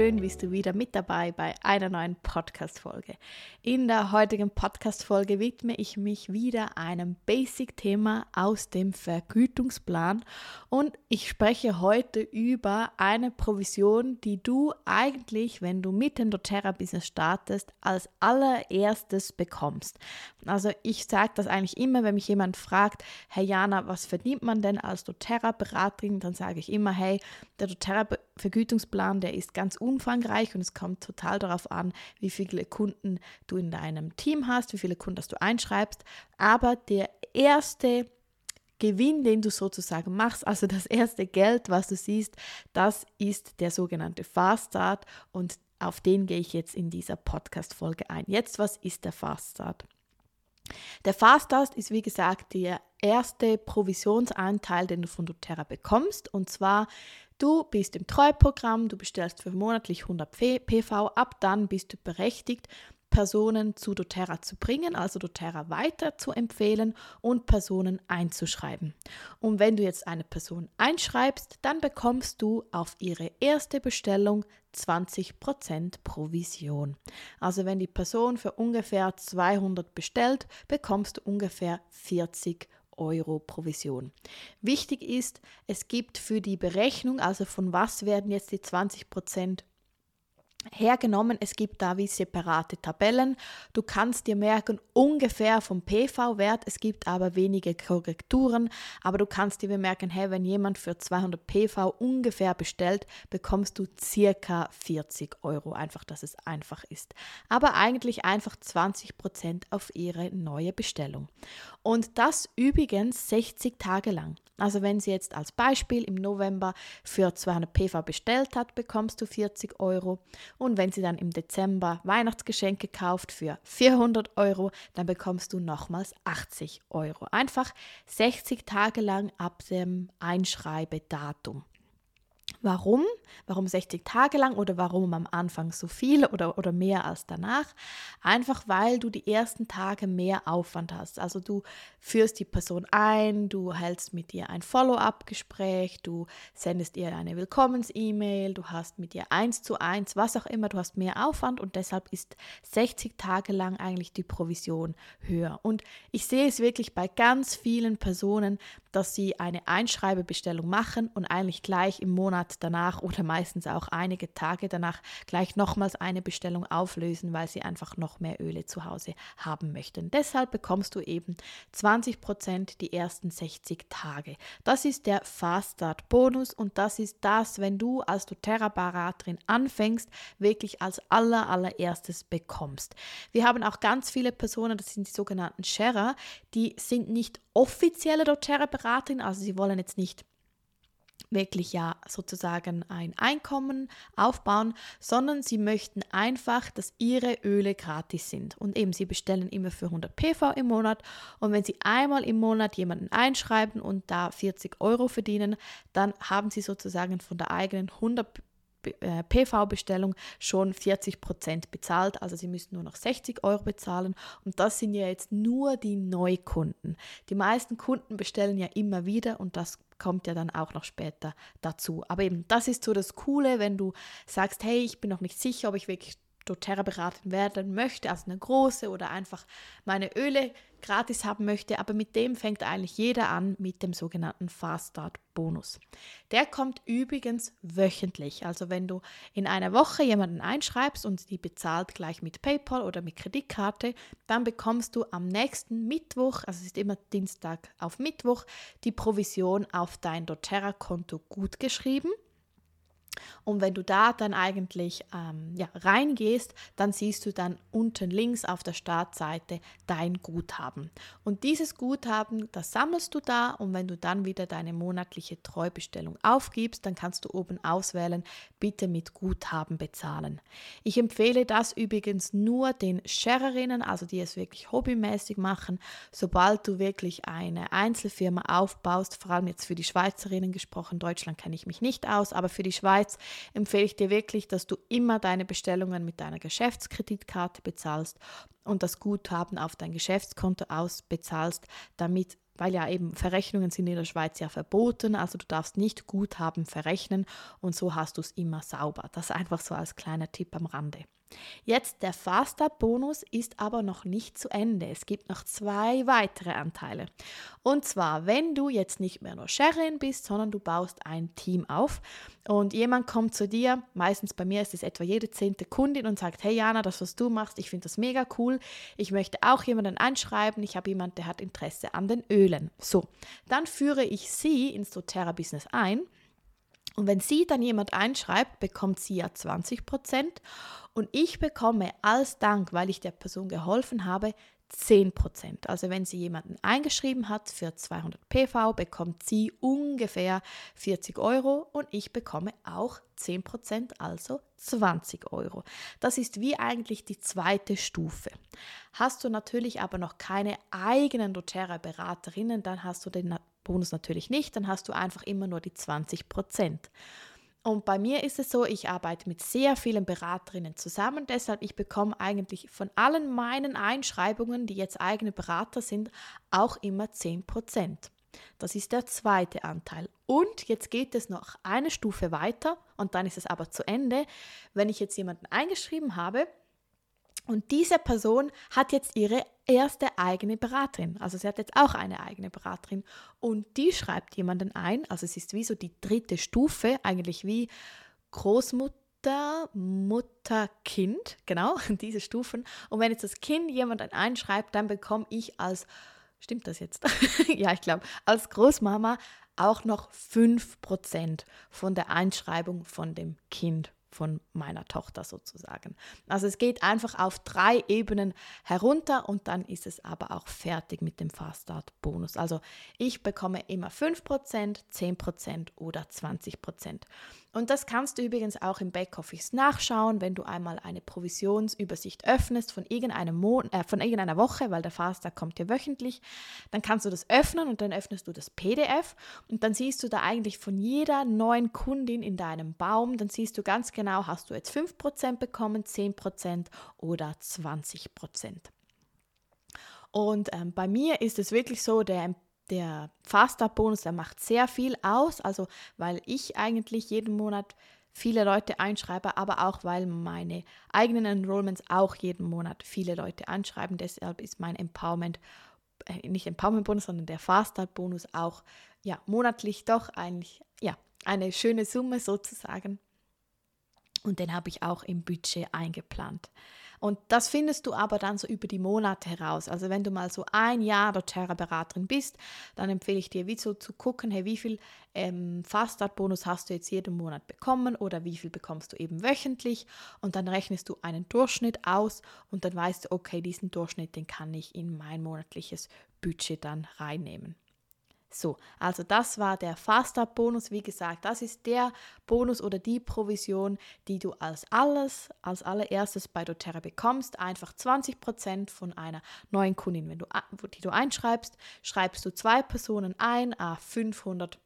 schön bist du wieder mit dabei bei einer neuen Podcast-Folge. In der heutigen Podcast-Folge widme ich mich wieder einem Basic-Thema aus dem Vergütungsplan und ich spreche heute über eine Provision, die du eigentlich, wenn du mit dem doTERRA-Business startest, als allererstes bekommst. Also ich sage das eigentlich immer, wenn mich jemand fragt, hey Jana, was verdient man denn als doTERRA-Beraterin? Dann sage ich immer, hey, der doTERRA-Vergütungsplan, der ist ganz umfangreich und es kommt total darauf an, wie viele Kunden du in deinem Team hast, wie viele Kunden du einschreibst. Aber der erste Gewinn, den du sozusagen machst, also das erste Geld, was du siehst, das ist der sogenannte Fast Start und auf den gehe ich jetzt in dieser Podcast-Folge ein. Jetzt, was ist der Fast Start? Der Fast Start ist, wie gesagt, der erste Provisionsanteil, den du von doTERRA bekommst. Und zwar Du bist im Treuprogramm, du bestellst für monatlich 100 PV, ab dann bist du berechtigt, Personen zu doTERRA zu bringen, also doTERRA weiter zu empfehlen und Personen einzuschreiben. Und wenn du jetzt eine Person einschreibst, dann bekommst du auf ihre erste Bestellung 20% Provision. Also wenn die Person für ungefähr 200 bestellt, bekommst du ungefähr 40 Euro Provision. Wichtig ist, es gibt für die Berechnung, also von was werden jetzt die 20 Prozent hergenommen. Es gibt da wie separate Tabellen. Du kannst dir merken ungefähr vom PV-Wert. Es gibt aber wenige Korrekturen. Aber du kannst dir bemerken, hey, wenn jemand für 200 PV ungefähr bestellt, bekommst du circa 40 Euro. Einfach, dass es einfach ist. Aber eigentlich einfach 20 Prozent auf ihre neue Bestellung. Und das übrigens 60 Tage lang. Also wenn sie jetzt als Beispiel im November für 200 PV bestellt hat, bekommst du 40 Euro. Und wenn sie dann im Dezember Weihnachtsgeschenke kauft für 400 Euro, dann bekommst du nochmals 80 Euro. Einfach 60 Tage lang ab dem Einschreibedatum. Warum? Warum 60 Tage lang oder warum am Anfang so viel oder, oder mehr als danach? Einfach weil du die ersten Tage mehr Aufwand hast. Also du führst die Person ein, du hältst mit ihr ein Follow-up-Gespräch, du sendest ihr eine Willkommens-E-Mail, du hast mit ihr eins zu eins, was auch immer, du hast mehr Aufwand und deshalb ist 60 Tage lang eigentlich die Provision höher. Und ich sehe es wirklich bei ganz vielen Personen, dass sie eine Einschreibebestellung machen und eigentlich gleich im Monat danach oder meistens auch einige Tage danach gleich nochmals eine Bestellung auflösen, weil sie einfach noch mehr Öle zu Hause haben möchten. Deshalb bekommst du eben 20 Prozent die ersten 60 Tage. Das ist der Fast Start Bonus und das ist das, wenn du als doTERRA-Beraterin anfängst, wirklich als aller, allererstes bekommst. Wir haben auch ganz viele Personen, das sind die sogenannten Sharer, die sind nicht offizielle doTERRA-Beraterin, also sie wollen jetzt nicht wirklich ja sozusagen ein Einkommen aufbauen, sondern sie möchten einfach, dass ihre Öle gratis sind. Und eben, sie bestellen immer für 100 PV im Monat. Und wenn sie einmal im Monat jemanden einschreiben und da 40 Euro verdienen, dann haben sie sozusagen von der eigenen 100 äh, PV-Bestellung schon 40 Prozent bezahlt. Also sie müssen nur noch 60 Euro bezahlen. Und das sind ja jetzt nur die Neukunden. Die meisten Kunden bestellen ja immer wieder und das kommt ja dann auch noch später dazu. Aber eben, das ist so das Coole, wenn du sagst, hey, ich bin noch nicht sicher, ob ich wirklich doTERRA beraten werden möchte, also eine große oder einfach meine Öle gratis haben möchte, aber mit dem fängt eigentlich jeder an mit dem sogenannten Fast Start Bonus. Der kommt übrigens wöchentlich, also wenn du in einer Woche jemanden einschreibst und die bezahlt gleich mit PayPal oder mit Kreditkarte, dann bekommst du am nächsten Mittwoch, also es ist immer Dienstag auf Mittwoch, die Provision auf dein doTERRA Konto gut geschrieben und wenn du da dann eigentlich ähm, ja, reingehst, dann siehst du dann unten links auf der Startseite dein Guthaben. Und dieses Guthaben, das sammelst du da und wenn du dann wieder deine monatliche Treubestellung aufgibst, dann kannst du oben auswählen, bitte mit Guthaben bezahlen. Ich empfehle das übrigens nur den Sharerinnen, also die es wirklich hobbymäßig machen. Sobald du wirklich eine Einzelfirma aufbaust, vor allem jetzt für die Schweizerinnen gesprochen, Deutschland kenne ich mich nicht aus, aber für die Schweiz empfehle ich dir wirklich, dass du immer deine Bestellungen mit deiner Geschäftskreditkarte bezahlst und das Guthaben auf dein Geschäftskonto ausbezahlst, damit weil ja eben Verrechnungen sind in der Schweiz ja verboten, also du darfst nicht Guthaben verrechnen und so hast du es immer sauber. Das einfach so als kleiner Tipp am Rande. Jetzt der Fast-Up-Bonus ist aber noch nicht zu Ende. Es gibt noch zwei weitere Anteile. Und zwar, wenn du jetzt nicht mehr nur Sherin bist, sondern du baust ein Team auf und jemand kommt zu dir, meistens bei mir ist es etwa jede zehnte Kundin und sagt, hey Jana, das, was du machst, ich finde das mega cool. Ich möchte auch jemanden einschreiben. Ich habe jemanden, der hat Interesse an den Ölen. So, dann führe ich sie ins doTERRA-Business ein. Und wenn sie dann jemand einschreibt, bekommt sie ja 20 Prozent und ich bekomme als Dank, weil ich der Person geholfen habe, 10%. Also wenn sie jemanden eingeschrieben hat für 200 PV, bekommt sie ungefähr 40 Euro und ich bekomme auch 10%, also 20 Euro. Das ist wie eigentlich die zweite Stufe. Hast du natürlich aber noch keine eigenen doTERRA-Beraterinnen, dann hast du den Bonus natürlich nicht, dann hast du einfach immer nur die 20% und bei mir ist es so, ich arbeite mit sehr vielen Beraterinnen zusammen, deshalb ich bekomme eigentlich von allen meinen Einschreibungen, die jetzt eigene Berater sind, auch immer 10%. Das ist der zweite Anteil. Und jetzt geht es noch eine Stufe weiter und dann ist es aber zu Ende. Wenn ich jetzt jemanden eingeschrieben habe, und diese Person hat jetzt ihre erste eigene Beraterin. Also sie hat jetzt auch eine eigene Beraterin. Und die schreibt jemanden ein. Also es ist wie so die dritte Stufe, eigentlich wie Großmutter, Mutter, Kind. Genau, diese Stufen. Und wenn jetzt das Kind jemanden einschreibt, dann bekomme ich als, stimmt das jetzt? ja, ich glaube, als Großmama auch noch 5% von der Einschreibung von dem Kind von meiner Tochter sozusagen. Also es geht einfach auf drei Ebenen herunter und dann ist es aber auch fertig mit dem Fast Start Bonus. Also ich bekomme immer 5%, 10% oder 20%. Und das kannst du übrigens auch im Backoffice nachschauen, wenn du einmal eine Provisionsübersicht öffnest von, irgendeinem Mon äh, von irgendeiner Woche, weil der Faster kommt ja wöchentlich. Dann kannst du das öffnen und dann öffnest du das PDF und dann siehst du da eigentlich von jeder neuen Kundin in deinem Baum, dann siehst du ganz genau, hast du jetzt 5% bekommen, 10% oder 20%. Und ähm, bei mir ist es wirklich so, der der Fast-Up-Bonus, der macht sehr viel aus, also weil ich eigentlich jeden Monat viele Leute einschreibe, aber auch weil meine eigenen Enrollments auch jeden Monat viele Leute anschreiben. Deshalb ist mein Empowerment, äh, nicht Empowerment-Bonus, sondern der Fast-Start-Bonus auch ja, monatlich doch eigentlich ja, eine schöne Summe sozusagen. Und den habe ich auch im Budget eingeplant. Und das findest du aber dann so über die Monate heraus. Also wenn du mal so ein Jahr doTERRA-Beraterin bist, dann empfehle ich dir, wie so zu gucken, hey, wie viel ähm, Fast-Start-Bonus hast du jetzt jeden Monat bekommen oder wie viel bekommst du eben wöchentlich und dann rechnest du einen Durchschnitt aus und dann weißt du, okay, diesen Durchschnitt, den kann ich in mein monatliches Budget dann reinnehmen. So, also das war der Fast-Up-Bonus. Wie gesagt, das ist der Bonus oder die Provision, die du als alles, als allererstes bei doTERRA bekommst. Einfach 20% von einer neuen Kundin. Wenn du, die du einschreibst, schreibst du zwei Personen ein, 500 äh,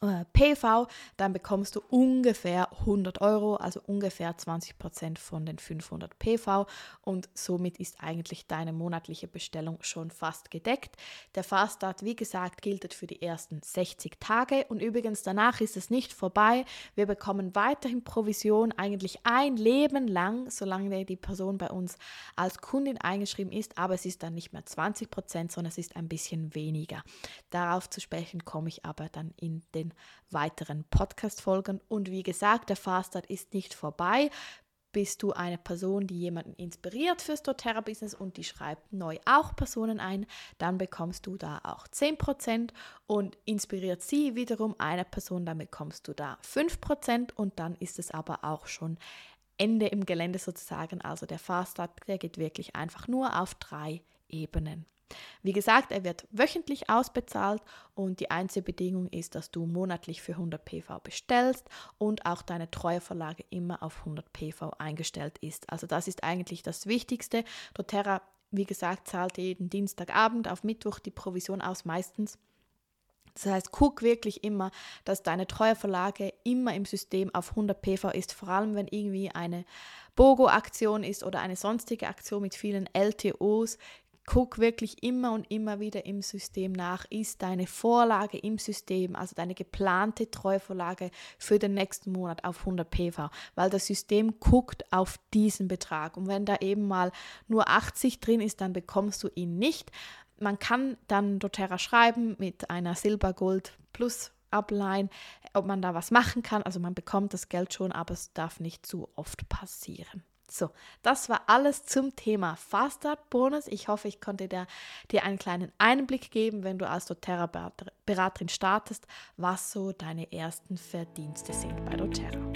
PV, dann bekommst du ungefähr 100 Euro, also ungefähr 20 Prozent von den 500 PV und somit ist eigentlich deine monatliche Bestellung schon fast gedeckt. Der Faststart, wie gesagt, gilt für die ersten 60 Tage und übrigens danach ist es nicht vorbei. Wir bekommen weiterhin Provision, eigentlich ein Leben lang, solange die Person bei uns als Kundin eingeschrieben ist, aber es ist dann nicht mehr 20 Prozent, sondern es ist ein bisschen weniger. Darauf zu sprechen komme ich aber dann in den den weiteren Podcast-Folgen. Und wie gesagt, der Faststart ist nicht vorbei. Bist du eine Person, die jemanden inspiriert fürs doTERRA-Business und die schreibt neu auch Personen ein, dann bekommst du da auch 10% und inspiriert sie wiederum eine Person, dann bekommst du da 5% und dann ist es aber auch schon Ende im Gelände sozusagen. Also der Faststart, der geht wirklich einfach nur auf drei Ebenen. Wie gesagt, er wird wöchentlich ausbezahlt und die einzige Bedingung ist, dass du monatlich für 100 PV bestellst und auch deine Treueverlage immer auf 100 PV eingestellt ist. Also das ist eigentlich das Wichtigste. doTERRA, wie gesagt, zahlt jeden Dienstagabend auf Mittwoch die Provision aus meistens. Das heißt, guck wirklich immer, dass deine Treueverlage immer im System auf 100 PV ist, vor allem wenn irgendwie eine BOGO-Aktion ist oder eine sonstige Aktion mit vielen LTOs, guck wirklich immer und immer wieder im System nach, ist deine Vorlage im System, also deine geplante Treuvorlage für den nächsten Monat auf 100 PV, weil das System guckt auf diesen Betrag. Und wenn da eben mal nur 80 drin ist, dann bekommst du ihn nicht. Man kann dann doTERRA schreiben mit einer Silber-Gold plus Upline, ob man da was machen kann. Also man bekommt das Geld schon, aber es darf nicht zu oft passieren. So, das war alles zum Thema Fast Start Bonus. Ich hoffe, ich konnte dir, dir einen kleinen Einblick geben, wenn du als doTERRA-Beraterin startest, was so deine ersten Verdienste sind bei doTERRA.